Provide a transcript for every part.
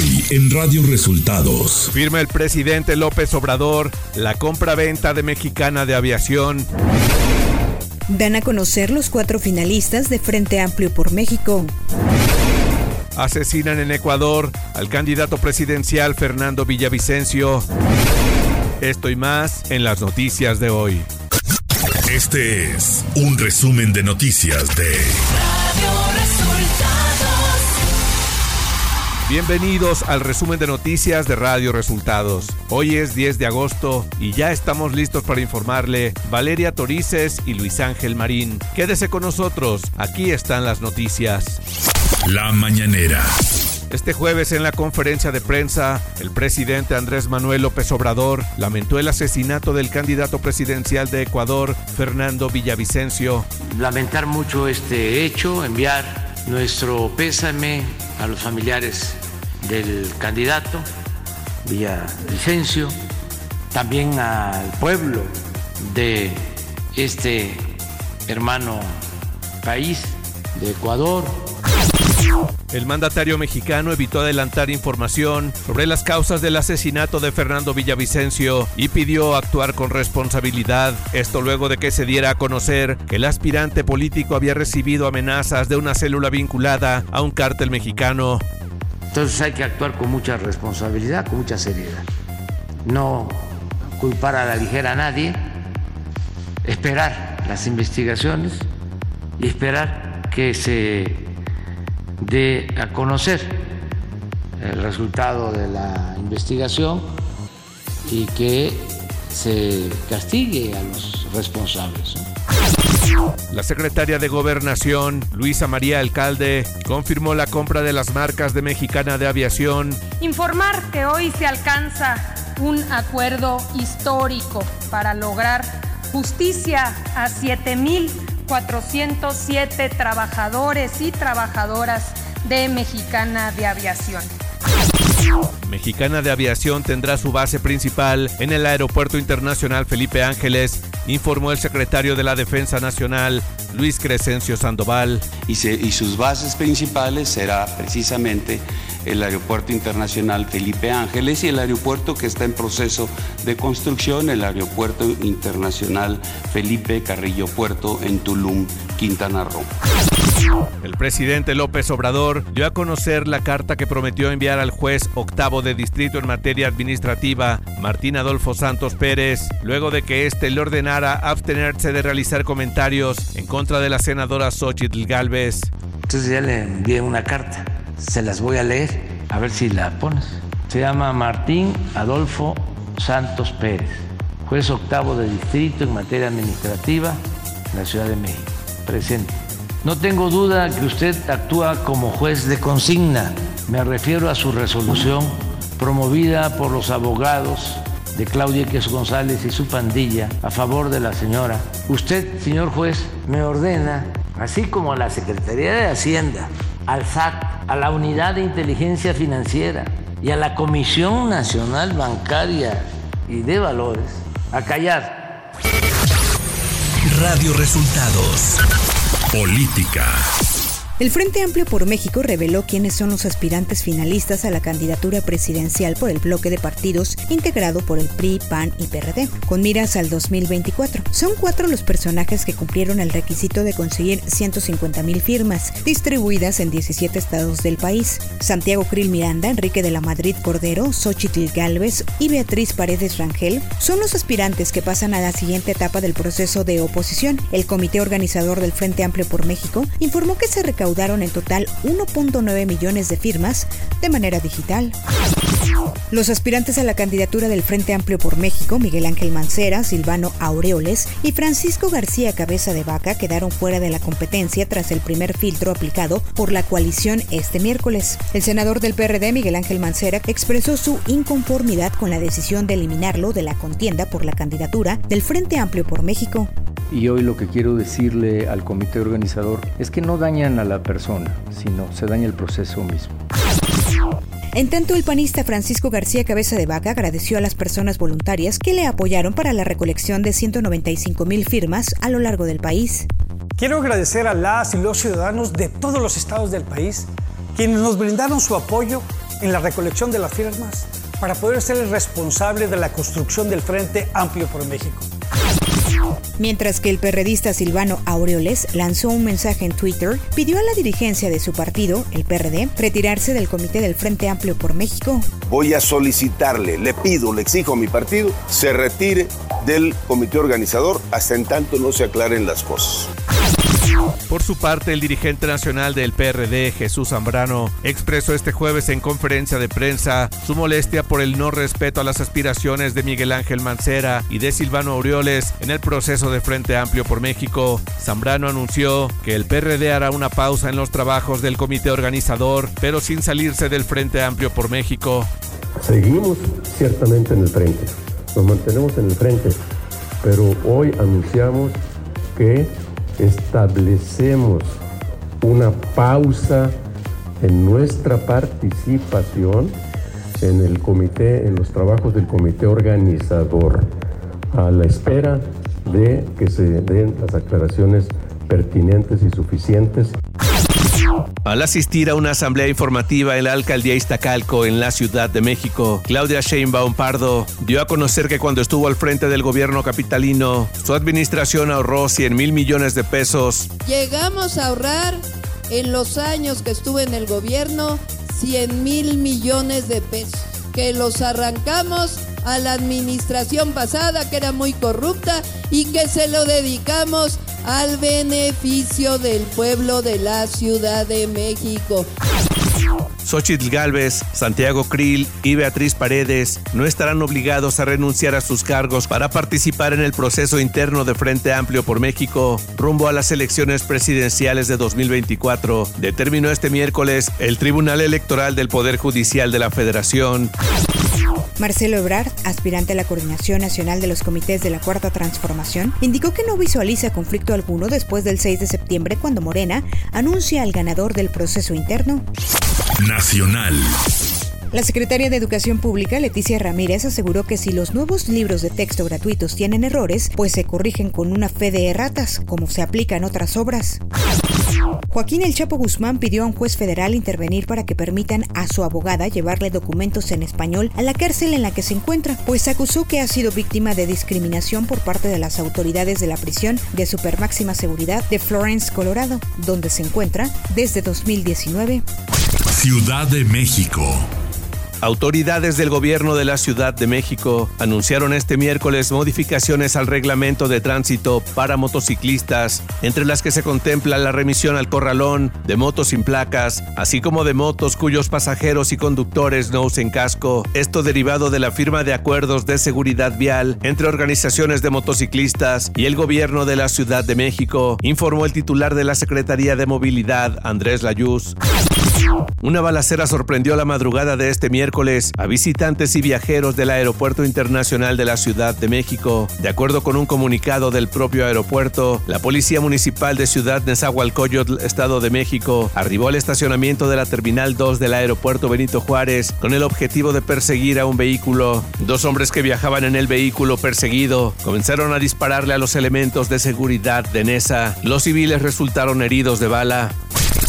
Hoy en Radio Resultados. Firma el presidente López Obrador la compra-venta de Mexicana de Aviación. Dan a conocer los cuatro finalistas de Frente Amplio por México. Asesinan en Ecuador al candidato presidencial Fernando Villavicencio. Esto y más en las noticias de hoy. Este es un resumen de noticias de Radio Resultados. Bienvenidos al resumen de noticias de Radio Resultados. Hoy es 10 de agosto y ya estamos listos para informarle Valeria Torices y Luis Ángel Marín. Quédese con nosotros, aquí están las noticias. La mañanera. Este jueves en la conferencia de prensa, el presidente Andrés Manuel López Obrador lamentó el asesinato del candidato presidencial de Ecuador, Fernando Villavicencio. Lamentar mucho este hecho, enviar nuestro pésame a los familiares del candidato Villavicencio, también al pueblo de este hermano país de Ecuador el mandatario mexicano evitó adelantar información sobre las causas del asesinato de Fernando Villavicencio y pidió actuar con responsabilidad. Esto luego de que se diera a conocer que el aspirante político había recibido amenazas de una célula vinculada a un cártel mexicano. Entonces hay que actuar con mucha responsabilidad, con mucha seriedad. No culpar a la ligera a nadie, esperar las investigaciones y esperar que se de a conocer el resultado de la investigación y que se castigue a los responsables. La secretaria de Gobernación, Luisa María Alcalde, confirmó la compra de las marcas de Mexicana de Aviación. Informar que hoy se alcanza un acuerdo histórico para lograr justicia a 7 mil 407 trabajadores y trabajadoras de Mexicana de Aviación. Mexicana de Aviación tendrá su base principal en el Aeropuerto Internacional Felipe Ángeles, informó el secretario de la Defensa Nacional, Luis Crescencio Sandoval. Y, y sus bases principales será precisamente el Aeropuerto Internacional Felipe Ángeles y el aeropuerto que está en proceso de construcción, el Aeropuerto Internacional Felipe Carrillo Puerto en Tulum, Quintana Roo. El presidente López Obrador dio a conocer la carta que prometió enviar al juez octavo de distrito en materia administrativa, Martín Adolfo Santos Pérez, luego de que éste le ordenara abstenerse de realizar comentarios en contra de la senadora Xochitl Galvez. Entonces ya le envié una carta se las voy a leer, a ver si la pones. Se llama Martín Adolfo Santos Pérez, juez octavo de distrito en materia administrativa en la Ciudad de México. Presente. No tengo duda que usted actúa como juez de consigna. Me refiero a su resolución promovida por los abogados de Claudia X González y su pandilla a favor de la señora. Usted, señor juez, me ordena, así como a la Secretaría de Hacienda, al SAT, a la Unidad de Inteligencia Financiera y a la Comisión Nacional Bancaria y de Valores a callar. Radio Resultados. Política. El Frente Amplio por México reveló quiénes son los aspirantes finalistas a la candidatura presidencial por el bloque de partidos integrado por el PRI, PAN y PRD, con miras al 2024. Son cuatro los personajes que cumplieron el requisito de conseguir 150 mil firmas, distribuidas en 17 estados del país. Santiago Krill Miranda, Enrique de la Madrid Cordero, Xochitl Galvez y Beatriz Paredes Rangel son los aspirantes que pasan a la siguiente etapa del proceso de oposición. El comité organizador del Frente Amplio por México informó que se recaudó en total 1.9 millones de firmas de manera digital. Los aspirantes a la candidatura del Frente Amplio por México, Miguel Ángel Mancera, Silvano Aureoles y Francisco García Cabeza de Vaca, quedaron fuera de la competencia tras el primer filtro aplicado por la coalición este miércoles. El senador del PRD, Miguel Ángel Mancera, expresó su inconformidad con la decisión de eliminarlo de la contienda por la candidatura del Frente Amplio por México. Y hoy lo que quiero decirle al comité organizador es que no dañan a la persona, sino se daña el proceso mismo. En tanto, el panista Francisco García Cabeza de Vaca agradeció a las personas voluntarias que le apoyaron para la recolección de 195 mil firmas a lo largo del país. Quiero agradecer a las y los ciudadanos de todos los estados del país quienes nos brindaron su apoyo en la recolección de las firmas para poder ser el responsable de la construcción del Frente Amplio por México. Mientras que el perredista Silvano Aureoles lanzó un mensaje en Twitter, pidió a la dirigencia de su partido, el PRD, retirarse del Comité del Frente Amplio por México. Voy a solicitarle, le pido, le exijo a mi partido, se retire del comité organizador hasta en tanto no se aclaren las cosas. Por su parte, el dirigente nacional del PRD, Jesús Zambrano, expresó este jueves en conferencia de prensa su molestia por el no respeto a las aspiraciones de Miguel Ángel Mancera y de Silvano Aureoles en el proceso de Frente Amplio por México. Zambrano anunció que el PRD hará una pausa en los trabajos del comité organizador, pero sin salirse del Frente Amplio por México. Seguimos ciertamente en el frente, nos mantenemos en el frente, pero hoy anunciamos que establecemos una pausa en nuestra participación en el comité, en los trabajos del comité organizador, a la espera de que se den las aclaraciones pertinentes y suficientes al asistir a una asamblea informativa en la alcaldía Iztacalco en la Ciudad de México, Claudia Sheinbaum Pardo dio a conocer que cuando estuvo al frente del gobierno capitalino, su administración ahorró 100 mil millones de pesos. Llegamos a ahorrar en los años que estuve en el gobierno 100 mil millones de pesos, que los arrancamos a la administración pasada que era muy corrupta y que se lo dedicamos al beneficio del pueblo de la Ciudad de México. Xochitl Galvez, Santiago Krill y Beatriz Paredes no estarán obligados a renunciar a sus cargos para participar en el proceso interno de Frente Amplio por México rumbo a las elecciones presidenciales de 2024, determinó este miércoles el Tribunal Electoral del Poder Judicial de la Federación. Marcelo Ebrard, aspirante a la Coordinación Nacional de los Comités de la Cuarta Transformación, indicó que no visualiza conflicto alguno después del 6 de septiembre cuando Morena anuncia al ganador del proceso interno. Nacional. La secretaria de Educación Pública, Leticia Ramírez, aseguró que si los nuevos libros de texto gratuitos tienen errores, pues se corrigen con una fe de erratas, como se aplica en otras obras. Joaquín El Chapo Guzmán pidió a un juez federal intervenir para que permitan a su abogada llevarle documentos en español a la cárcel en la que se encuentra, pues acusó que ha sido víctima de discriminación por parte de las autoridades de la prisión de supermáxima seguridad de Florence, Colorado, donde se encuentra desde 2019. Ciudad de México. Autoridades del gobierno de la Ciudad de México anunciaron este miércoles modificaciones al reglamento de tránsito para motociclistas, entre las que se contempla la remisión al corralón de motos sin placas, así como de motos cuyos pasajeros y conductores no usen casco. Esto derivado de la firma de acuerdos de seguridad vial entre organizaciones de motociclistas y el gobierno de la Ciudad de México, informó el titular de la Secretaría de Movilidad, Andrés Layuz. Una balacera sorprendió la madrugada de este miércoles a visitantes y viajeros del Aeropuerto Internacional de la Ciudad de México. De acuerdo con un comunicado del propio aeropuerto, la Policía Municipal de Ciudad Nezahualcóyotl, Estado de México, arribó al estacionamiento de la Terminal 2 del Aeropuerto Benito Juárez con el objetivo de perseguir a un vehículo. Dos hombres que viajaban en el vehículo perseguido comenzaron a dispararle a los elementos de seguridad de Nesa. Los civiles resultaron heridos de bala.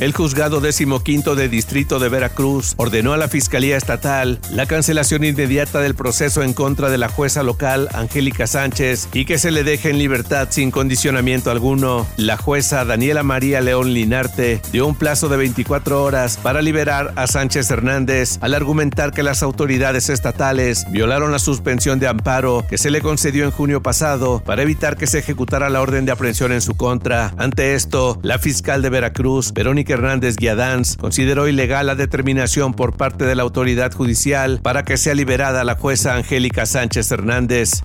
El juzgado decimoquinto de Distrito de Veracruz ordenó a la Fiscalía Estatal la cancelación inmediata del proceso en contra de la jueza local Angélica Sánchez y que se le deje en libertad sin condicionamiento alguno. La jueza Daniela María León Linarte dio un plazo de 24 horas para liberar a Sánchez Hernández al argumentar que las autoridades estatales violaron la suspensión de amparo que se le concedió en junio pasado para evitar que se ejecutara la orden de aprehensión en su contra. Ante esto, la fiscal de Veracruz, Verónica Hernández Guiadanz consideró ilegal la determinación por parte de la autoridad judicial para que sea liberada la jueza Angélica Sánchez Hernández.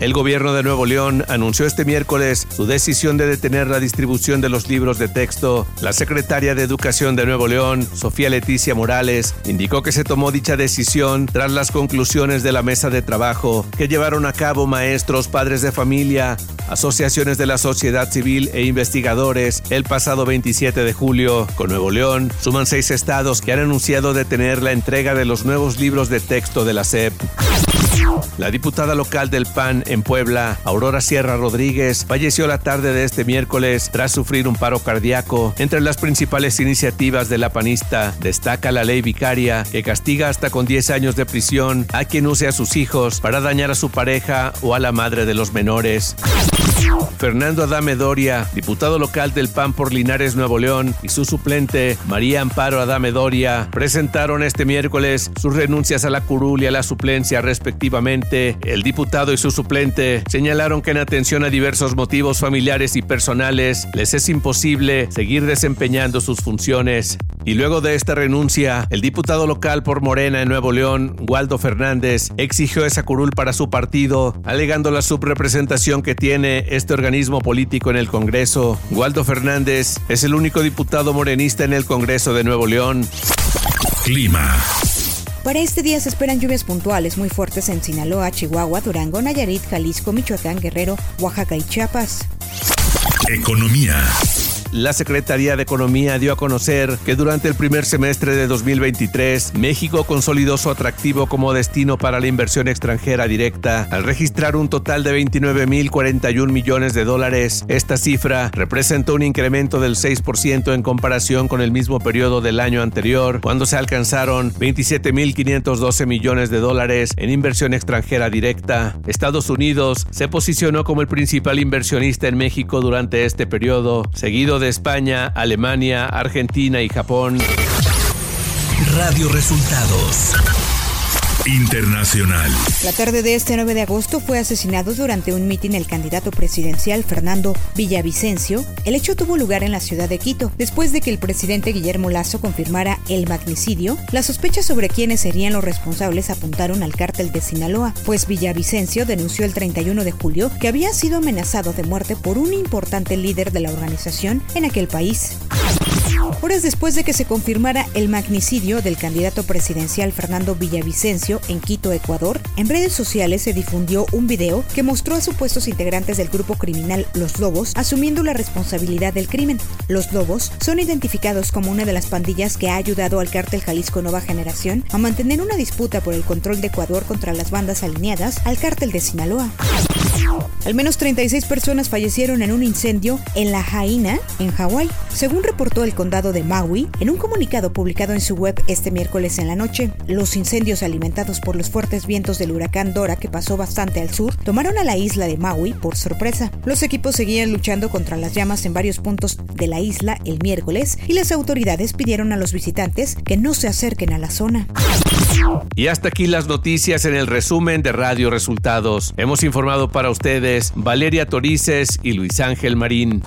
El gobierno de Nuevo León anunció este miércoles su decisión de detener la distribución de los libros de texto. La secretaria de Educación de Nuevo León, Sofía Leticia Morales, indicó que se tomó dicha decisión tras las conclusiones de la mesa de trabajo que llevaron a cabo maestros, padres de familia, asociaciones de la sociedad civil e investigadores el pasado 27 de julio. Con Nuevo León suman seis estados que han anunciado detener la entrega de los nuevos libros de texto de la SEP. La diputada local del PAN en Puebla, Aurora Sierra Rodríguez, falleció la tarde de este miércoles tras sufrir un paro cardíaco. Entre las principales iniciativas de la panista destaca la ley vicaria que castiga hasta con 10 años de prisión a quien use a sus hijos para dañar a su pareja o a la madre de los menores. Fernando Adame Doria, diputado local del PAN por Linares, Nuevo León, y su suplente, María Amparo Adame Doria, presentaron este miércoles sus renuncias a la curul y a la suplencia respectivamente. El diputado y su suplente señalaron que en atención a diversos motivos familiares y personales les es imposible seguir desempeñando sus funciones. Y luego de esta renuncia, el diputado local por Morena en Nuevo León, Waldo Fernández, exigió esa curul para su partido, alegando la subrepresentación que tiene este organismo político en el Congreso. Waldo Fernández es el único diputado morenista en el Congreso de Nuevo León. Clima. Para este día se esperan lluvias puntuales muy fuertes en Sinaloa, Chihuahua, Durango, Nayarit, Jalisco, Michoacán, Guerrero, Oaxaca y Chiapas. Economía. La Secretaría de Economía dio a conocer que durante el primer semestre de 2023, México consolidó su atractivo como destino para la inversión extranjera directa al registrar un total de 29.041 millones de dólares. Esta cifra representó un incremento del 6% en comparación con el mismo periodo del año anterior, cuando se alcanzaron 27.512 millones de dólares en inversión extranjera directa. Estados Unidos se posicionó como el principal inversionista en México durante este periodo, seguido de España, Alemania, Argentina y Japón. Radio Resultados. Internacional. La tarde de este 9 de agosto fue asesinado durante un mitin el candidato presidencial Fernando Villavicencio. El hecho tuvo lugar en la ciudad de Quito. Después de que el presidente Guillermo Lazo confirmara el magnicidio, las sospechas sobre quiénes serían los responsables apuntaron al cártel de Sinaloa, pues Villavicencio denunció el 31 de julio que había sido amenazado de muerte por un importante líder de la organización en aquel país. Horas después de que se confirmara el magnicidio del candidato presidencial Fernando Villavicencio en Quito, Ecuador, en redes sociales se difundió un video que mostró a supuestos integrantes del grupo criminal Los Lobos asumiendo la responsabilidad del crimen. Los Lobos son identificados como una de las pandillas que ha ayudado al cártel Jalisco Nueva Generación a mantener una disputa por el control de Ecuador contra las bandas alineadas al cártel de Sinaloa. Al menos 36 personas fallecieron en un incendio en La Jaina, en Hawái, según reportó el condado de Maui en un comunicado publicado en su web este miércoles en la noche. Los incendios alimentados por los fuertes vientos del huracán Dora que pasó bastante al sur tomaron a la isla de Maui por sorpresa. Los equipos seguían luchando contra las llamas en varios puntos de la isla el miércoles y las autoridades pidieron a los visitantes que no se acerquen a la zona. Y hasta aquí las noticias en el resumen de Radio Resultados. Hemos informado para ustedes Valeria Torices y Luis Ángel Marín.